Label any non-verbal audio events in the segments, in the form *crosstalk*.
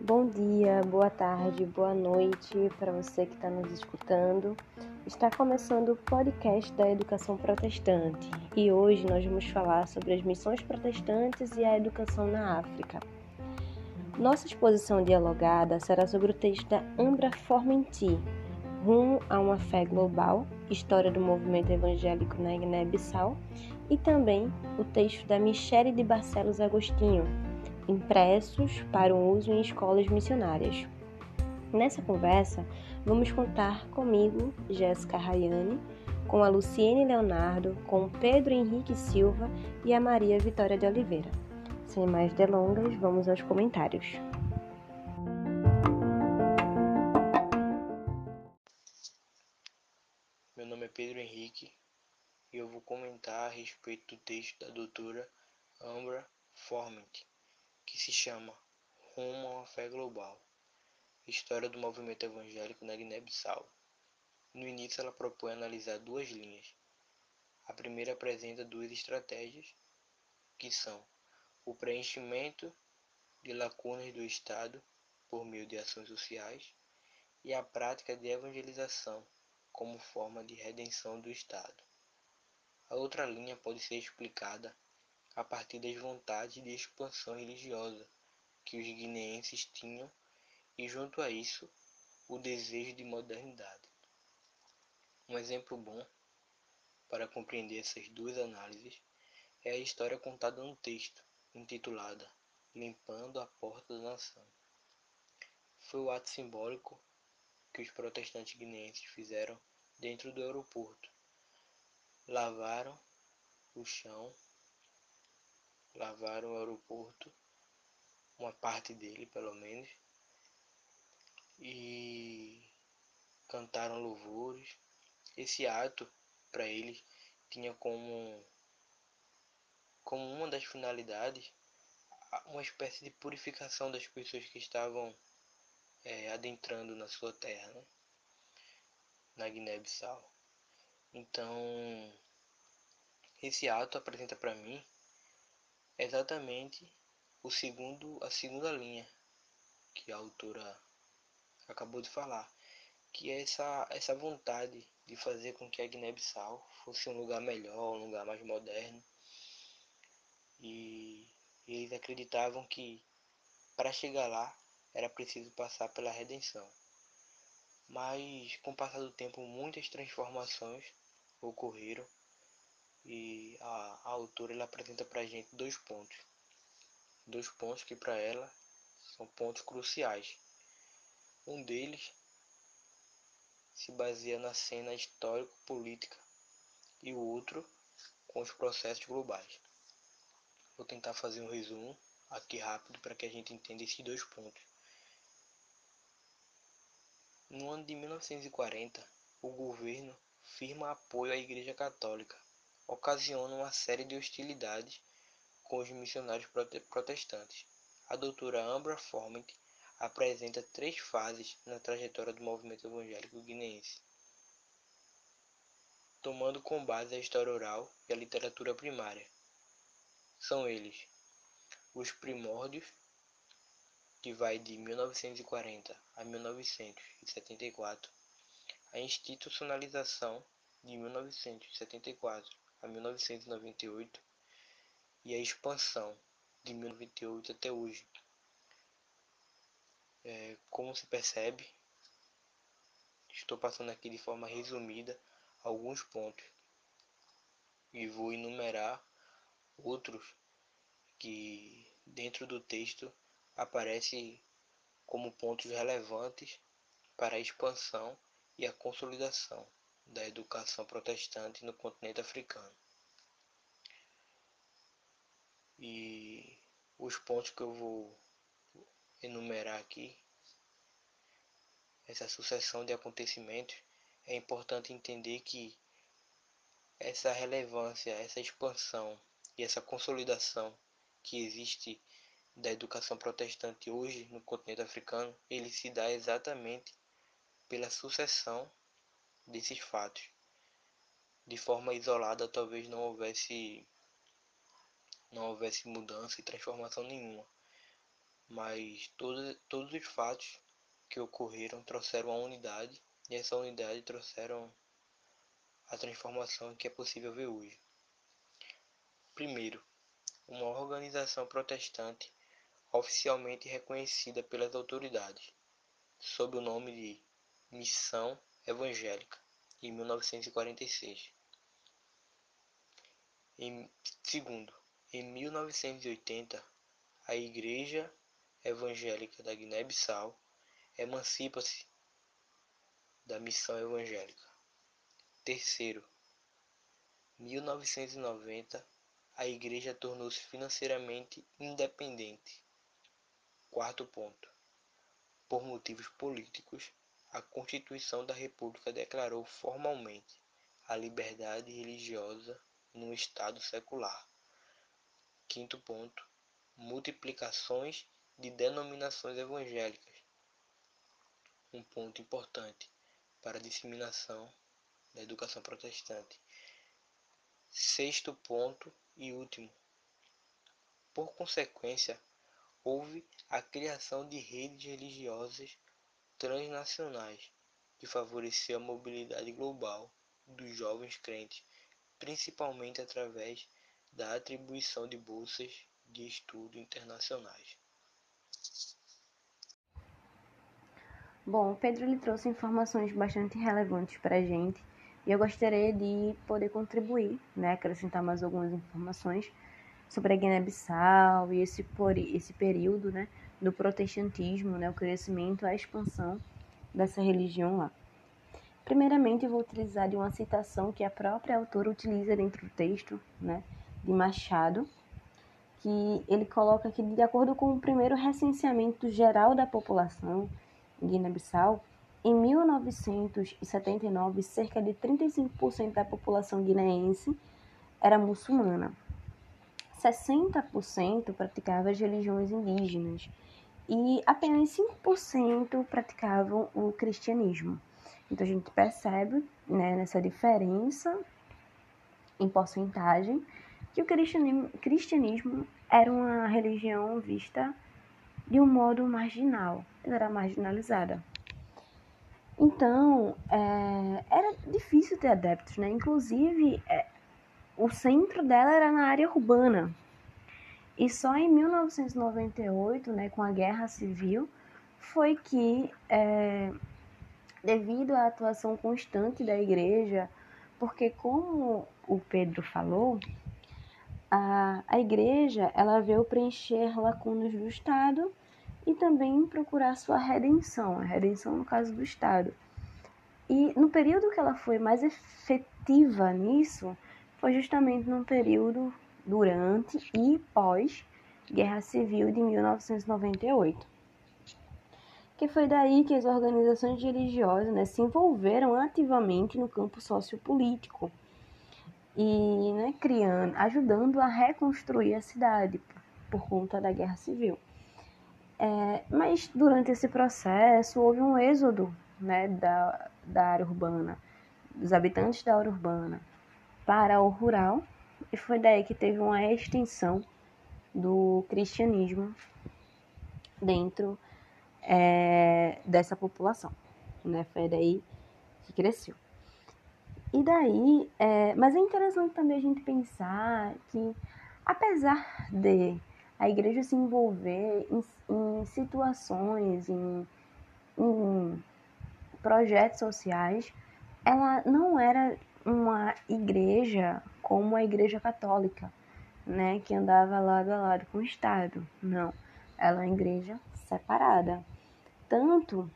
Bom dia, boa tarde, boa noite para você que está nos escutando. Está começando o podcast da Educação Protestante e hoje nós vamos falar sobre as missões protestantes e a educação na África. Nossa exposição dialogada será sobre o texto da Ambra Formenti, Rumo a uma Fé Global, História do Movimento Evangélico na Guiné-Bissau, e também o texto da Michele de Barcelos Agostinho, impressos para o uso em escolas missionárias. Nessa conversa, vamos contar comigo, Jéssica Rayane, com a Luciene Leonardo, com Pedro Henrique Silva e a Maria Vitória de Oliveira. Sem mais delongas, vamos aos comentários. Meu nome é Pedro Henrique e eu vou comentar a respeito do texto da doutora Ambra Forment que se chama Rumo a uma Fé Global História do Movimento Evangélico na Guiné-Bissau. No início, ela propõe analisar duas linhas. A primeira apresenta duas estratégias, que são o preenchimento de lacunas do Estado por meio de ações sociais e a prática de evangelização como forma de redenção do Estado. A outra linha pode ser explicada a partir das vontades de expansão religiosa que os guineenses tinham e, junto a isso, o desejo de modernidade. Um exemplo bom para compreender essas duas análises é a história contada no texto, intitulada Limpando a Porta da Nação. Foi o ato simbólico que os protestantes guineenses fizeram dentro do aeroporto. Lavaram o chão lavaram o aeroporto, uma parte dele pelo menos, e cantaram louvores. Esse ato para eles tinha como como uma das finalidades uma espécie de purificação das pessoas que estavam é, adentrando na sua terra, né? na Guiné-Bissau. Então, esse ato apresenta para mim exatamente o segundo, a segunda linha que a autora acabou de falar, que é essa, essa vontade de fazer com que a Guiné-Bissau fosse um lugar melhor, um lugar mais moderno. E eles acreditavam que para chegar lá era preciso passar pela redenção. Mas com o passar do tempo muitas transformações ocorreram e a, a autora ela apresenta para a gente dois pontos. Dois pontos que para ela são pontos cruciais. Um deles se baseia na cena histórico-política e o outro com os processos globais. Vou tentar fazer um resumo aqui rápido para que a gente entenda esses dois pontos. No ano de 1940, o governo firma apoio à Igreja Católica ocasiona uma série de hostilidades com os missionários protestantes. A doutora Ambra Forment apresenta três fases na trajetória do movimento evangélico guineense, tomando como base a história oral e a literatura primária. São eles os primórdios, que vai de 1940 a 1974, a institucionalização de 1974 a 1998 e a expansão de 1998 até hoje. É, como se percebe, estou passando aqui de forma resumida alguns pontos e vou enumerar outros que dentro do texto aparecem como pontos relevantes para a expansão e a consolidação da educação protestante no continente africano. E os pontos que eu vou enumerar aqui, essa sucessão de acontecimentos, é importante entender que essa relevância, essa expansão e essa consolidação que existe da educação protestante hoje no continente africano, ele se dá exatamente pela sucessão desses fatos. De forma isolada, talvez não houvesse não houvesse mudança e transformação nenhuma. Mas todos, todos os fatos que ocorreram trouxeram a unidade e essa unidade trouxeram a transformação que é possível ver hoje. Primeiro, uma organização protestante oficialmente reconhecida pelas autoridades, sob o nome de Missão Evangélica, em 1946. Em, segundo, em 1980, a Igreja Evangélica da Guiné-Bissau emancipa-se da missão evangélica. Terceiro, 1990, a igreja tornou-se financeiramente independente. Quarto ponto. Por motivos políticos, a Constituição da República declarou formalmente a liberdade religiosa no Estado secular. Quinto ponto. Multiplicações de denominações evangélicas. Um ponto importante para a disseminação da educação protestante. Sexto ponto e último. Por consequência, houve a criação de redes religiosas transnacionais que favoreciam a mobilidade global dos jovens crentes, principalmente através da atribuição de bolsas de estudo internacionais. Bom, Pedro ele trouxe informações bastante relevantes para a gente e eu gostaria de poder contribuir, né, acrescentar mais algumas informações sobre a Guiné-Bissau e esse, esse período né, do protestantismo, né, o crescimento, a expansão dessa religião lá. Primeiramente, eu vou utilizar de uma citação que a própria autora utiliza dentro do texto, né, de Machado, que ele coloca que, de acordo com o primeiro recenseamento geral da população em Guiné-Bissau, em 1979, cerca de 35% da população guineense era muçulmana. 60% praticava as religiões indígenas e apenas 5% praticavam o cristianismo. Então a gente percebe né, nessa diferença em porcentagem que o cristianismo, cristianismo era uma religião vista de um modo marginal, ela era marginalizada. Então, é, era difícil ter adeptos, né? Inclusive, é, o centro dela era na área urbana. E só em 1998, né, com a Guerra Civil, foi que, é, devido à atuação constante da igreja, porque como o Pedro falou, a, a igreja ela veio preencher lacunas do Estado e também procurar sua redenção, a redenção no caso do Estado. E no período que ela foi mais efetiva nisso, foi justamente no período durante e pós Guerra Civil de 1998. Que foi daí que as organizações religiosas né, se envolveram ativamente no campo sociopolítico e né, criando, ajudando a reconstruir a cidade por, por conta da Guerra Civil. É, mas durante esse processo houve um êxodo né, da, da área urbana, dos habitantes da área urbana para o rural, e foi daí que teve uma extensão do cristianismo dentro é, dessa população. Né? Foi daí que cresceu. E daí, é, mas é interessante também a gente pensar que, apesar de a igreja se envolver em, em situações, em, em projetos sociais, ela não era uma igreja como a igreja católica, né, que andava lado a lado com o Estado. Não, ela é uma igreja separada. Tanto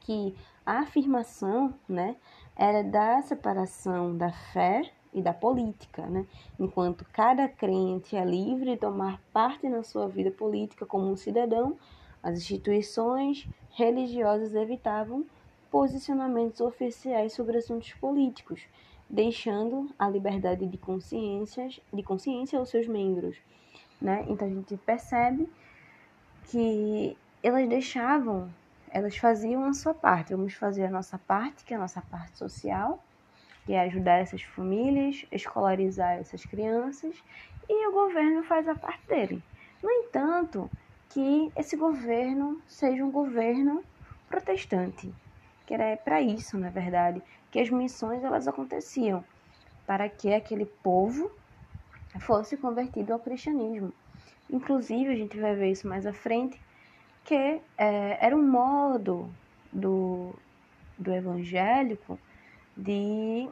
que a afirmação, né, era da separação da fé e da política, né? Enquanto cada crente é livre de tomar parte na sua vida política como um cidadão, as instituições religiosas evitavam posicionamentos oficiais sobre assuntos políticos, deixando a liberdade de consciências, de consciência aos seus membros, né? Então a gente percebe que elas deixavam, elas faziam a sua parte, vamos fazer a nossa parte, que é a nossa parte social, que é ajudar essas famílias, escolarizar essas crianças, e o governo faz a parte dele. No entanto, que esse governo seja um governo protestante, que era para isso, na verdade, que as missões elas aconteciam para que aquele povo fosse convertido ao cristianismo. Inclusive, a gente vai ver isso mais à frente, que é, era um modo do, do evangélico de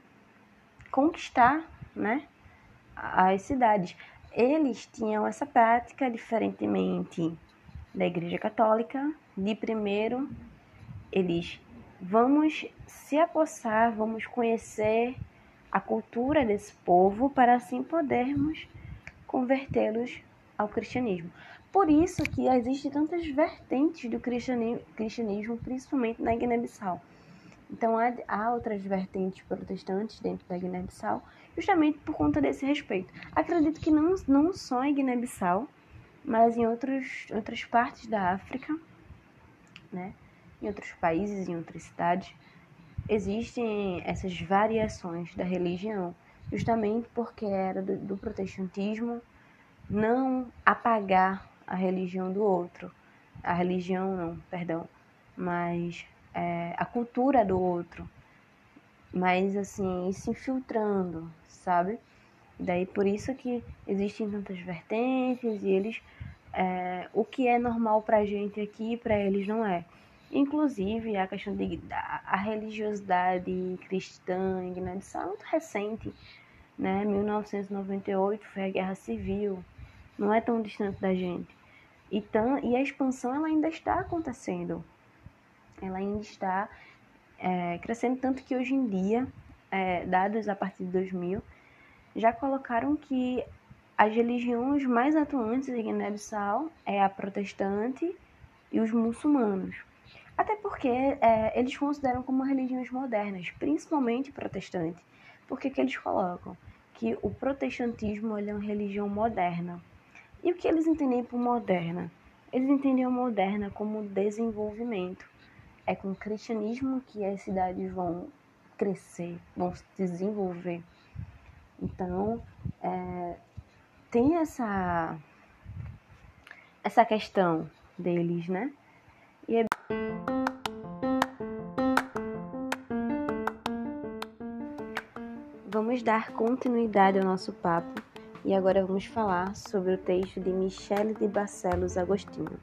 conquistar né, as cidades. Eles tinham essa prática, diferentemente da Igreja Católica, de primeiro eles vamos se apossar, vamos conhecer a cultura desse povo para assim podermos convertê-los ao cristianismo. Por isso que existem tantas vertentes do cristianismo, principalmente na Guiné-Bissau. Então há, outras vertentes protestantes dentro da Guiné-Bissau, justamente por conta desse respeito. Acredito que não, não só em Guiné-Bissau, mas em outros, outras partes da África, né? Em outros países, em outras cidades, existem essas variações da religião, justamente porque era do, do protestantismo não apagar a religião do outro, a religião não, perdão, mas é, a cultura do outro, mas assim, se infiltrando, sabe? Daí por isso que existem tantas vertentes e eles, é, o que é normal pra gente aqui, para eles não é. Inclusive, a questão de a religiosidade cristã em Guiné-Bissau é muito recente, né? 1998 foi a Guerra Civil, não é tão distante da gente. E, tão, e a expansão ela ainda está acontecendo, ela ainda está é, crescendo tanto que hoje em dia, é, dados a partir de 2000, já colocaram que as religiões mais atuantes em Guiné-Bissau é a protestante e os muçulmanos. Até porque é, eles consideram como religiões modernas, principalmente protestante. Por que, eles colocam? Que o protestantismo é uma religião moderna. E o que eles entendem por moderna? Eles entendem a moderna como desenvolvimento. É com o cristianismo que as cidades vão crescer, vão se desenvolver. Então, é, tem essa, essa questão deles, né? Vamos dar continuidade ao nosso papo e agora vamos falar sobre o texto de Michele de Barcelos Agostinho.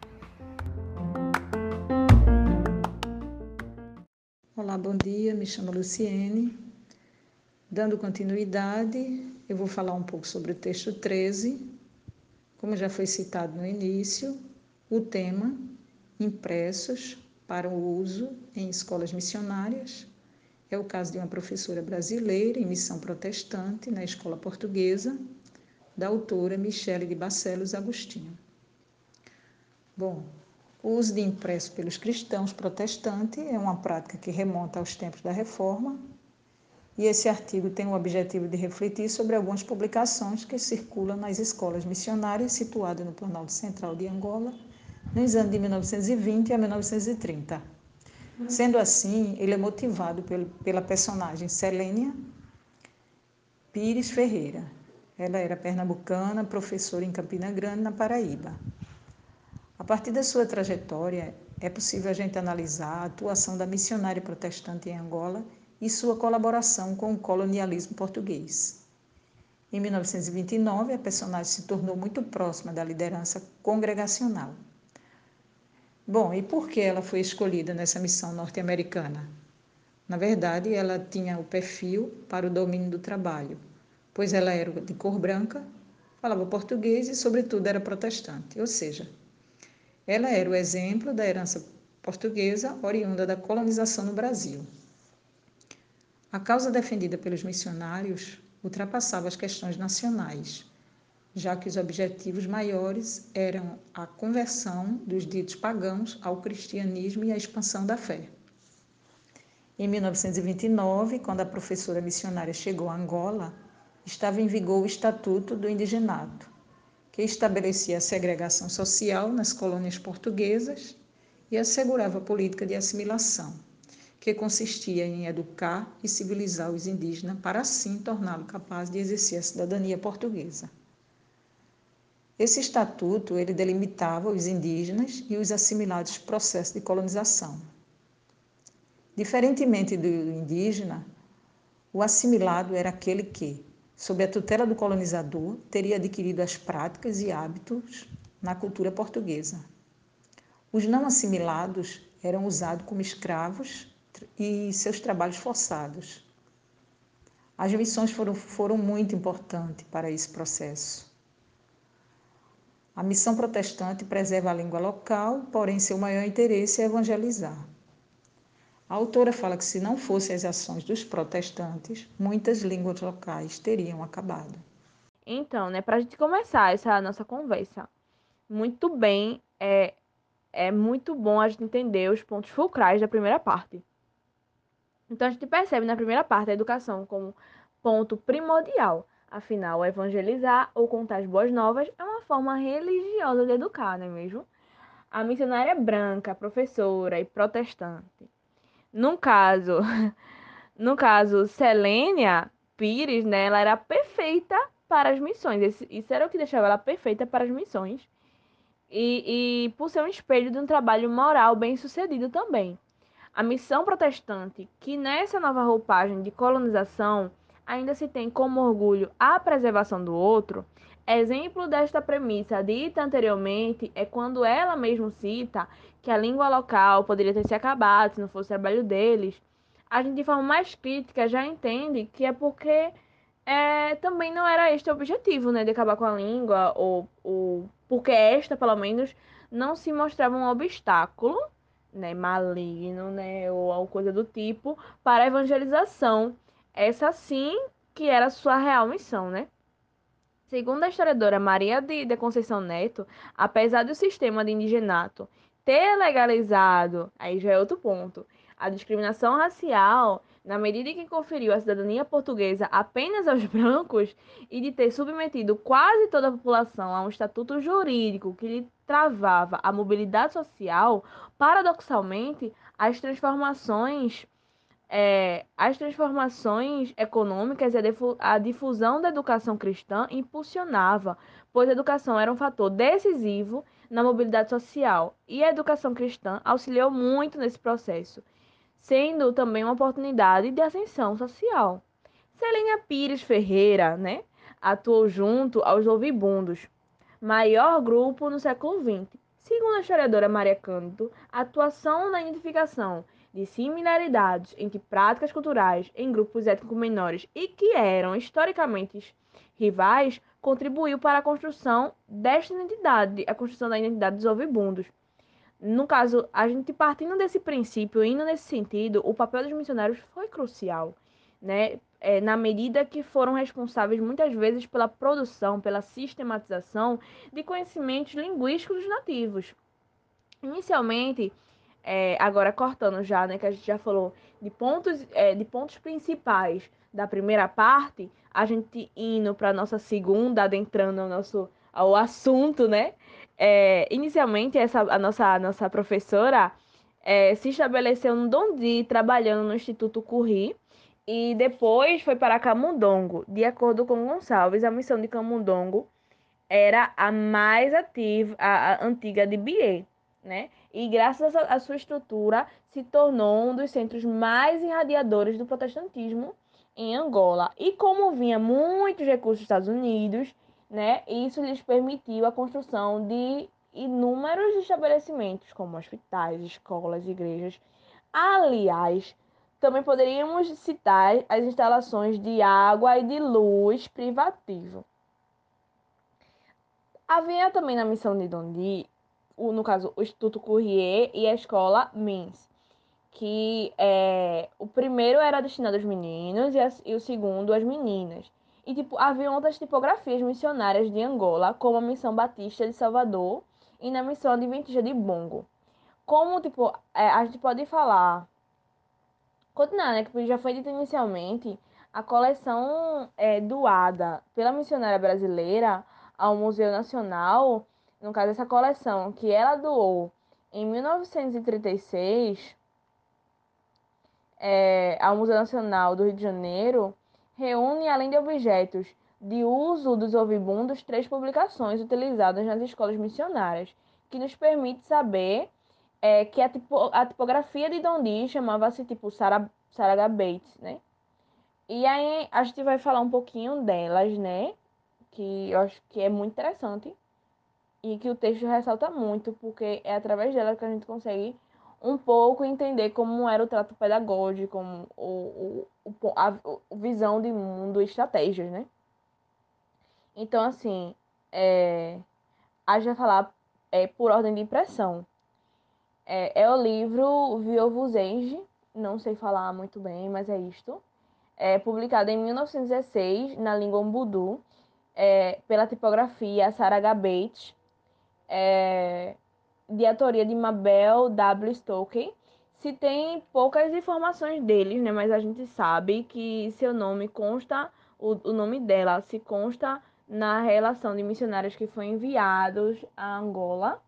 Olá, bom dia, me chamo Luciene. Dando continuidade, eu vou falar um pouco sobre o texto 13. Como já foi citado no início, o tema impressos para o uso em escolas missionárias. É o caso de uma professora brasileira em missão protestante na escola portuguesa, da autora Michele de Barcelos Agostinho. Bom, o uso de impresso pelos cristãos protestantes é uma prática que remonta aos tempos da Reforma, e esse artigo tem o objetivo de refletir sobre algumas publicações que circulam nas escolas missionárias situadas no Planalto Central de Angola nos anos de 1920 a 1930. Sendo assim, ele é motivado pela personagem Selênia Pires Ferreira. Ela era pernambucana, professora em Campina Grande, na Paraíba. A partir da sua trajetória, é possível a gente analisar a atuação da missionária protestante em Angola e sua colaboração com o colonialismo português. Em 1929, a personagem se tornou muito próxima da liderança congregacional. Bom, e por que ela foi escolhida nessa missão norte-americana? Na verdade, ela tinha o perfil para o domínio do trabalho, pois ela era de cor branca, falava português e, sobretudo, era protestante, ou seja, ela era o exemplo da herança portuguesa oriunda da colonização no Brasil. A causa defendida pelos missionários ultrapassava as questões nacionais já que os objetivos maiores eram a conversão dos ditos pagãos ao cristianismo e a expansão da fé. Em 1929, quando a professora missionária chegou a Angola, estava em vigor o Estatuto do Indigenato, que estabelecia a segregação social nas colônias portuguesas e assegurava a política de assimilação, que consistia em educar e civilizar os indígenas para assim torná-los capazes de exercer a cidadania portuguesa. Esse estatuto ele delimitava os indígenas e os assimilados processos de colonização. Diferentemente do indígena, o assimilado era aquele que, sob a tutela do colonizador, teria adquirido as práticas e hábitos na cultura portuguesa. Os não assimilados eram usados como escravos e seus trabalhos forçados. As missões foram, foram muito importantes para esse processo. A missão protestante preserva a língua local, porém seu maior interesse é evangelizar. A autora fala que se não fossem as ações dos protestantes, muitas línguas locais teriam acabado. Então, né, para a gente começar essa nossa conversa, muito bem, é, é muito bom a gente entender os pontos fulcrais da primeira parte. Então a gente percebe na primeira parte a educação como ponto primordial. Afinal, evangelizar ou contar as boas novas é uma forma religiosa de educar, não é mesmo? A missionária branca, professora e protestante. No caso, *laughs* no caso, Selênia Pires, né, ela era perfeita para as missões. Isso era o que deixava ela perfeita para as missões. E, e por ser um espelho de um trabalho moral bem sucedido também. A missão protestante, que nessa nova roupagem de colonização ainda se tem como orgulho a preservação do outro, exemplo desta premissa dita anteriormente é quando ela mesmo cita que a língua local poderia ter se acabado se não fosse o trabalho deles. A gente, de forma mais crítica, já entende que é porque é, também não era este o objetivo, né, de acabar com a língua, ou, ou porque esta, pelo menos, não se mostrava um obstáculo né, maligno, né, ou alguma coisa do tipo, para a evangelização. Essa sim que era sua real missão, né? Segundo a historiadora Maria de, de Conceição Neto, apesar do sistema de indigenato ter legalizado, aí já é outro ponto, a discriminação racial, na medida em que conferiu a cidadania portuguesa apenas aos *laughs* brancos e de ter submetido quase toda a população a um estatuto jurídico que lhe travava a mobilidade social, paradoxalmente, as transformações é, as transformações econômicas e a difusão da educação cristã impulsionava, pois a educação era um fator decisivo na mobilidade social e a educação cristã auxiliou muito nesse processo sendo também uma oportunidade de ascensão social. Celina Pires Ferreira, né, atuou junto aos Ouvibundos, maior grupo no século XX. Segundo a historiadora Maria Cândido, a atuação na identificação de similaridades entre práticas culturais em grupos étnicos menores e que eram historicamente rivais contribuiu para a construção desta identidade, a construção da identidade dos Ouvibundos no caso, a gente partindo desse princípio, indo nesse sentido, o papel dos missionários foi crucial, né? É, na medida que foram responsáveis muitas vezes pela produção, pela sistematização de conhecimentos linguísticos dos nativos. Inicialmente, é, agora cortando já, né, que a gente já falou de pontos, é, de pontos principais da primeira parte, a gente indo para nossa segunda, adentrando ao nosso ao assunto, né? É, inicialmente, essa, a, nossa, a nossa professora é, se estabeleceu no Dondi, trabalhando no Instituto Curri, e depois foi para Camundongo. De acordo com Gonçalves, a missão de Camundongo era a mais ativa, a, a antiga de Bié, né? E graças à sua estrutura, se tornou um dos centros mais irradiadores do protestantismo em Angola. E como vinha muitos recursos dos Estados Unidos, né? Isso lhes permitiu a construção de inúmeros estabelecimentos, como hospitais, escolas, igrejas. Aliás, também poderíamos citar as instalações de água e de luz privativo. Havia também na missão de Dondi, no caso, o Instituto Courrier e a escola Mins, que é, o primeiro era destinado aos meninos e, a, e o segundo às meninas. E tipo, havia outras tipografias missionárias de Angola, como a Missão Batista de Salvador e na Missão Adventista de Bongo. Como, tipo, é, a gente pode falar... Continuar, né? Que já foi dito inicialmente, a coleção é, doada pela missionária brasileira ao Museu Nacional, no caso, essa coleção que ela doou em 1936 é, ao Museu Nacional do Rio de Janeiro, reúne, além de objetos de uso dos ouvibundos, três publicações utilizadas nas escolas missionárias, que nos permite saber é, que a, tipo, a tipografia de Dondi chamava-se tipo Sarah, Sarah Bates, né? E aí a gente vai falar um pouquinho delas, né? Que eu acho que é muito interessante e que o texto ressalta muito, porque é através dela que a gente consegue um pouco entender como era o trato pedagógico, como o, o, a, a visão de mundo estratégias, né? Então, assim, é, a gente vai falar é, por ordem de impressão. É, é o livro Viovuzenge, não sei falar muito bem, mas é isto. É publicado em 1916 na língua Umbudu, é, pela tipografia Sarah Bates, é, de autoria de Mabel W. Stokey. Se tem poucas informações deles, né, mas a gente sabe que seu nome consta, o, o nome dela se consta na relação de missionários que foram enviados a Angola.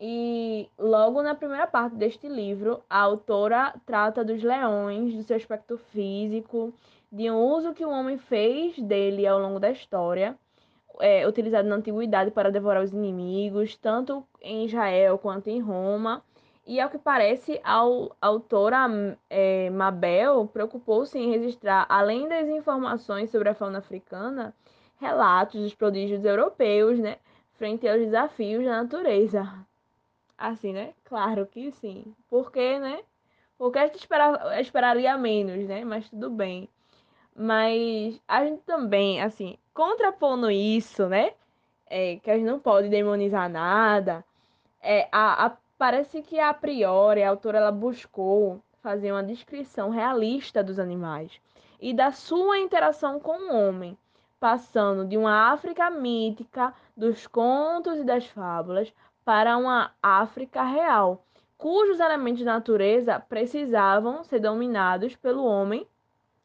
E logo na primeira parte deste livro, a autora trata dos leões, do seu aspecto físico, de um uso que o homem fez dele ao longo da história, é, utilizado na antiguidade para devorar os inimigos, tanto em Israel quanto em Roma. E ao que parece, a autora é, Mabel preocupou-se em registrar, além das informações sobre a fauna africana, relatos dos prodígios europeus, né, frente aos desafios da natureza. Assim, né? Claro que sim. Porque, né? Porque a gente espera, esperaria menos, né? Mas tudo bem. Mas a gente também, assim, contrapondo isso, né? É, que a gente não pode demonizar nada. É, a, a, parece que a priori a autora ela buscou fazer uma descrição realista dos animais e da sua interação com o homem passando de uma África mítica, dos contos e das fábulas, para uma África real, cujos elementos de natureza precisavam ser dominados pelo homem,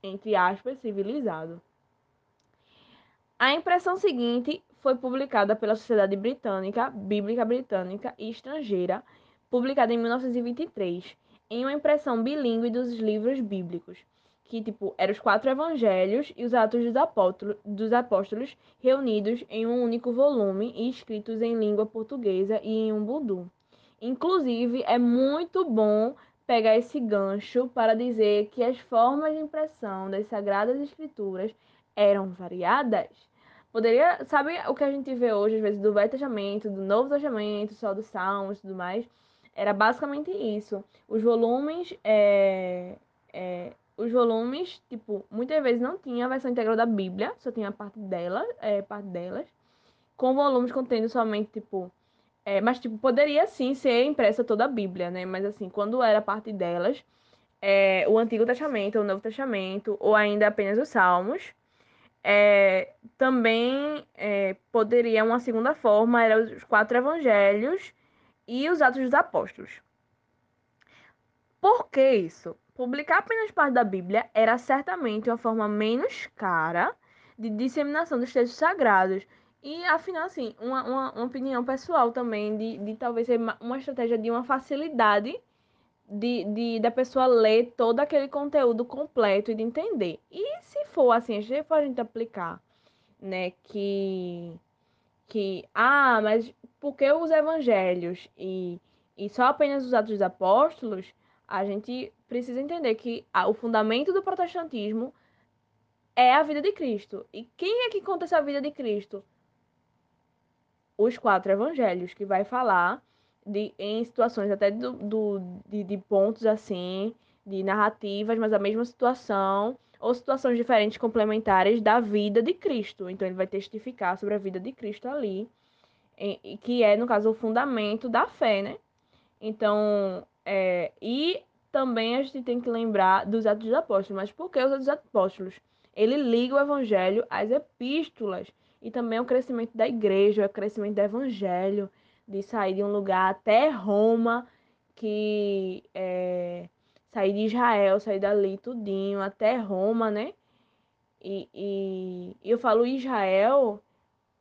entre aspas, civilizado. A impressão seguinte foi publicada pela Sociedade Britânica, Bíblica Britânica e Estrangeira, publicada em 1923, em uma impressão bilíngue dos livros bíblicos que tipo eram os quatro evangelhos e os atos dos apóstolos, dos apóstolos reunidos em um único volume e escritos em língua portuguesa e em um budu. Inclusive, é muito bom pegar esse gancho para dizer que as formas de impressão das sagradas escrituras eram variadas. Poderia, sabe o que a gente vê hoje, às vezes, do Velho Testamento, do Novo Testamento, só dos Salmos e tudo mais? Era basicamente isso. Os volumes é, é, os volumes, tipo, muitas vezes não tinha a versão integral da Bíblia, só tinha a parte dela, é, parte delas, com volumes contendo somente, tipo, é, mas, tipo, poderia sim ser impressa toda a Bíblia, né? Mas, assim, quando era parte delas, é, o Antigo Testamento, o Novo Testamento, ou ainda apenas os Salmos, é, também é, poderia, uma segunda forma, eram os quatro evangelhos e os Atos dos Apóstolos. Por que isso? Publicar apenas parte da Bíblia era certamente uma forma menos cara de disseminação dos textos sagrados. E, afinal, assim, uma, uma, uma opinião pessoal também de, de talvez ser uma estratégia de uma facilidade de, de, da pessoa ler todo aquele conteúdo completo e de entender. E se for assim, se for a gente aplicar, né, que, que, ah, mas por que os evangelhos e, e só apenas os atos dos apóstolos, a gente precisa entender que o fundamento do protestantismo é a vida de Cristo. E quem é que conta essa vida de Cristo? Os quatro evangelhos, que vai falar de, em situações até do, do de, de pontos assim, de narrativas, mas a mesma situação, ou situações diferentes complementares da vida de Cristo. Então ele vai testificar sobre a vida de Cristo ali, que é, no caso, o fundamento da fé, né? Então, é, e também a gente tem que lembrar dos Atos dos Apóstolos. Mas por que os Atos dos Apóstolos? Ele liga o Evangelho às epístolas e também ao crescimento da igreja, ao crescimento do Evangelho, de sair de um lugar até Roma, que é, sair de Israel, sair dali tudinho, até Roma, né? E, e, e eu falo Israel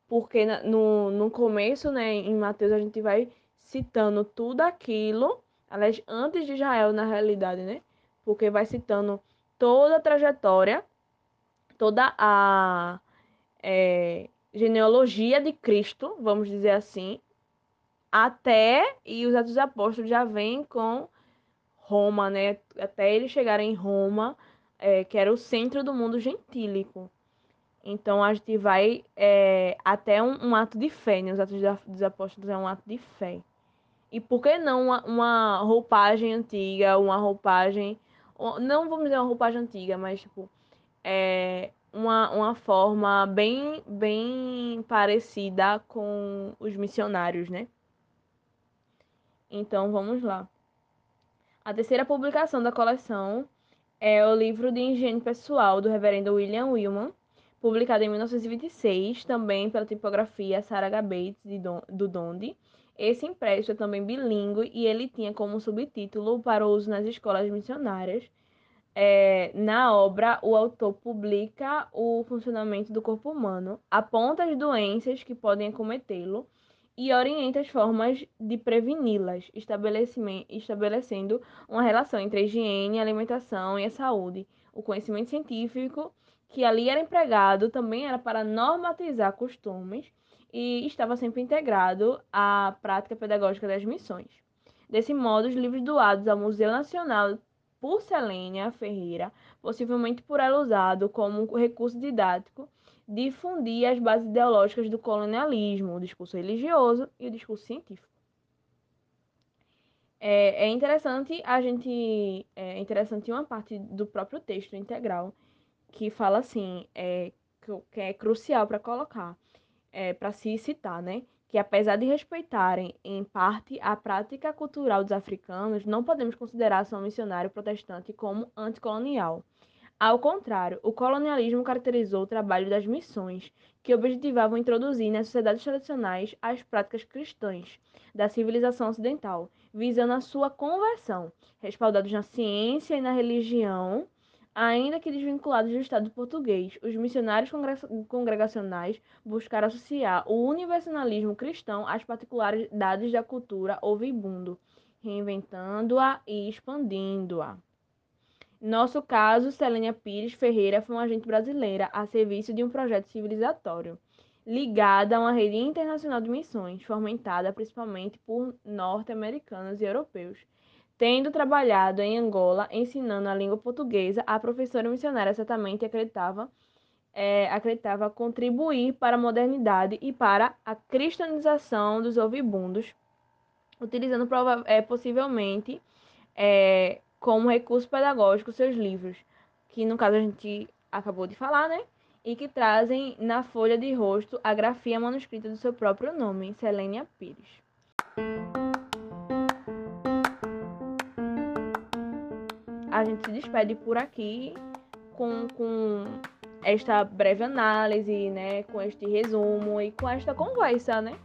porque no, no começo, né, em Mateus, a gente vai citando tudo aquilo Aliás, antes de Israel, na realidade, né? porque vai citando toda a trajetória, toda a é, genealogia de Cristo, vamos dizer assim, até, e os Atos dos Apóstolos já vêm com Roma, né? Até eles chegarem em Roma, é, que era o centro do mundo gentílico. Então a gente vai é, até um, um, ato de fé, né? Os Atos dos Apóstolos é um ato de fé. E por que não uma, uma roupagem antiga, uma roupagem. Não vamos dizer uma roupagem antiga, mas tipo. É, uma, uma forma bem, bem parecida com os missionários, né? Então vamos lá. A terceira publicação da coleção é o livro de higiene pessoal do reverendo William Willman, publicado em 1926, também pela tipografia Sarah H. Bates do Donde. Esse impresso é também bilíngue e ele tinha como subtítulo para uso nas escolas missionárias é, na obra, o autor publica o funcionamento do corpo humano, aponta as doenças que podem acometê-lo e orienta as formas de preveni-las, estabelecendo uma relação entre a higiene, a alimentação e a saúde. O conhecimento científico que ali era empregado também era para normatizar costumes e estava sempre integrado à prática pedagógica das missões. Desse modo, os livros doados ao Museu Nacional por Selênia Ferreira, possivelmente por ela usado como recurso didático, difundir as bases ideológicas do colonialismo, o discurso religioso e o discurso científico. É, é interessante a gente é interessante uma parte do próprio texto integral que fala assim, é, que é crucial para colocar, é, para se citar, né? que, apesar de respeitarem, em parte, a prática cultural dos africanos, não podemos considerar a ação missionária protestante como anticolonial. Ao contrário, o colonialismo caracterizou o trabalho das missões, que objetivavam introduzir nas sociedades tradicionais as práticas cristãs da civilização ocidental, visando a sua conversão, respaldados na ciência e na religião, Ainda que desvinculados do Estado português, os missionários congregacionais buscaram associar o universalismo cristão às particularidades da cultura ouvibundo, reinventando-a e expandindo-a. Nosso caso, Selênia Pires Ferreira foi uma agente brasileira a serviço de um projeto civilizatório, ligada a uma rede internacional de missões, fomentada principalmente por norte-americanos e europeus, Tendo trabalhado em Angola, ensinando a língua portuguesa, a professora missionária certamente acreditava, é, acreditava contribuir para a modernidade e para a cristianização dos ouvibundos, utilizando é, possivelmente é, como recurso pedagógico seus livros, que no caso a gente acabou de falar, né? E que trazem na folha de rosto a grafia manuscrita do seu próprio nome, Selênia Pires. a gente se despede por aqui com, com esta breve análise, né, com este resumo e com esta conversa, né?